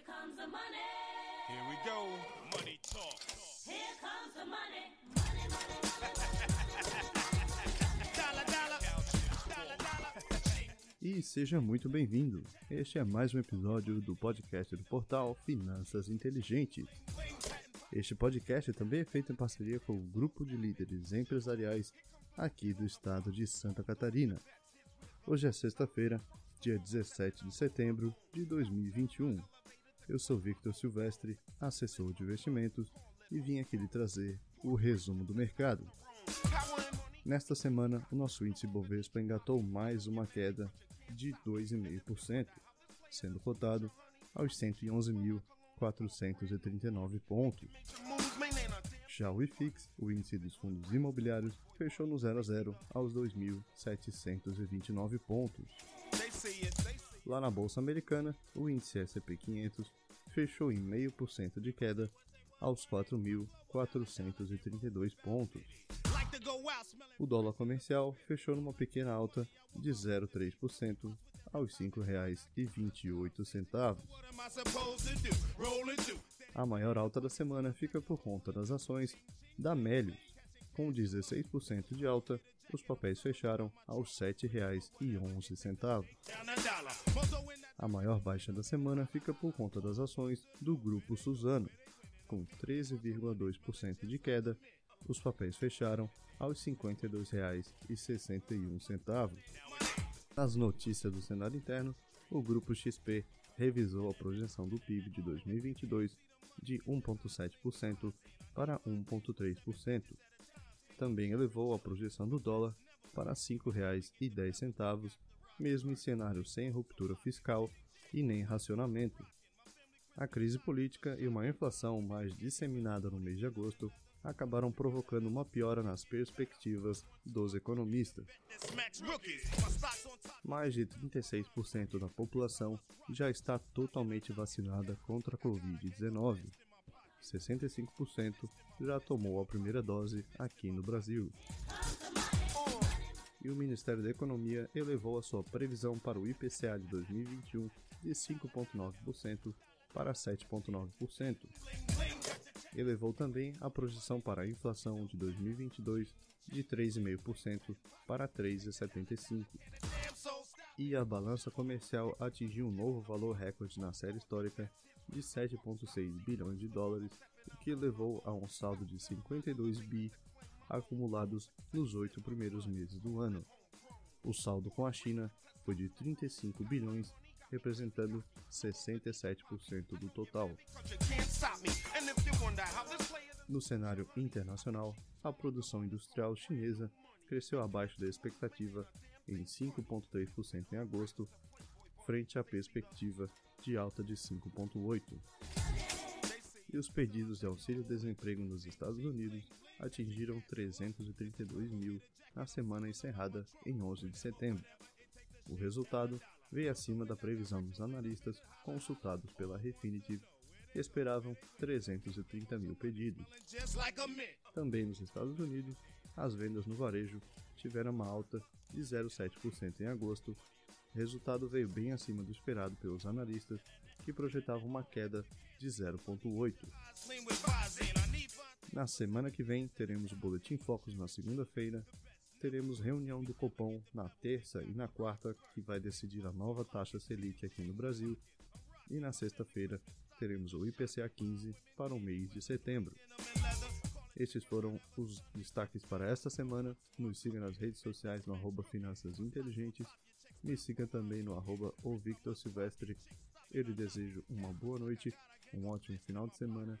Here comes the money. Here we go. Money talk. Here comes the money. Money, money, money, Dollar, dollar. Dollar, dollar. E seja muito bem-vindo. Este é mais um episódio do podcast do portal Finanças Inteligentes. Este podcast também é feito em parceria com o grupo de líderes empresariais aqui do estado de Santa Catarina. Hoje é sexta-feira, dia 17 de setembro de 2021. Eu sou Victor Silvestre, assessor de investimentos, e vim aqui lhe trazer o resumo do mercado. Nesta semana, o nosso índice Bovespa engatou mais uma queda de 2,5%, sendo cotado aos 111.439 pontos. Já o IFIX, o índice dos fundos imobiliários, fechou no 0 a 0 aos 2.729 pontos. Lá na bolsa americana, o índice S&P 500 fechou em 0,5% de queda aos 4.432 pontos. O dólar comercial fechou numa pequena alta de 0,3% aos R$ 5,28. What am I supposed to do? Roll it through. A maior alta da semana fica por conta das ações da Melius. Com 16% de alta, os papéis fecharam aos R$ 7,11. A maior baixa da semana fica por conta das ações do Grupo Suzano. Com 13,2% de queda, os papéis fecharam aos R$ 52,61. Nas notícias do cenário interno, o Grupo XP revisou a projeção do PIB de 2022 de 1,7% para 1,3%. Também elevou a projeção do dólar para R$ 5,10, mesmo em cenário sem ruptura fiscal e nem racionamento. A crise política e uma inflação mais disseminada no mês de agosto acabaram provocando uma piora nas perspectivas dos economistas. Mais de 36% da população já está totalmente vacinada contra a Covid-19. 65% já tomou a primeira dose aqui no Brasil. E o Ministério da Economia elevou a sua previsão para o IPCA de 2021 de 5,9% para 7,9%. Elevou também a projeção para a inflação de 2022 de 3,5% para 3,75%. Damn soul stop. E a balança comercial atingiu um novo valor recorde na série histórica de 7,6 bilhões de dólares, o que levou a um saldo de 52 bi acumulados nos oito primeiros meses do ano. O saldo com a China foi de 35 bilhões, representando 67% do total. No cenário internacional, a produção industrial chinesa cresceu abaixo da expectativa em 5,3% em agosto, frente à perspectiva de alta de 5,8%. E os pedidos de auxílio-desemprego nos Estados Unidos atingiram 332 mil na semana encerrada em 11 de setembro. O resultado veio acima da previsão dos analistas consultados pela Refinitiv, que esperavam 330 mil pedidos. Também nos Estados Unidos, as vendas no varejo tiveram uma alta de 0,7% em agosto. O resultado veio bem acima do esperado pelos analistas, que projetavam uma queda de 0,8%. Na semana que vem, teremos o Boletim Focus na segunda-feira, teremos reunião do Copom na terça e na quarta, que vai decidir a nova taxa Selic aqui no Brasil, e na sexta-feira teremos o IPCA 15 para o mês de setembro. Estes foram os destaques para esta semana. Nos siga nas redes sociais no arroba Finanças Inteligentes. Me siga também no arroba o Victor Silvestre. Eu lhe desejo uma boa noite, um ótimo final de semana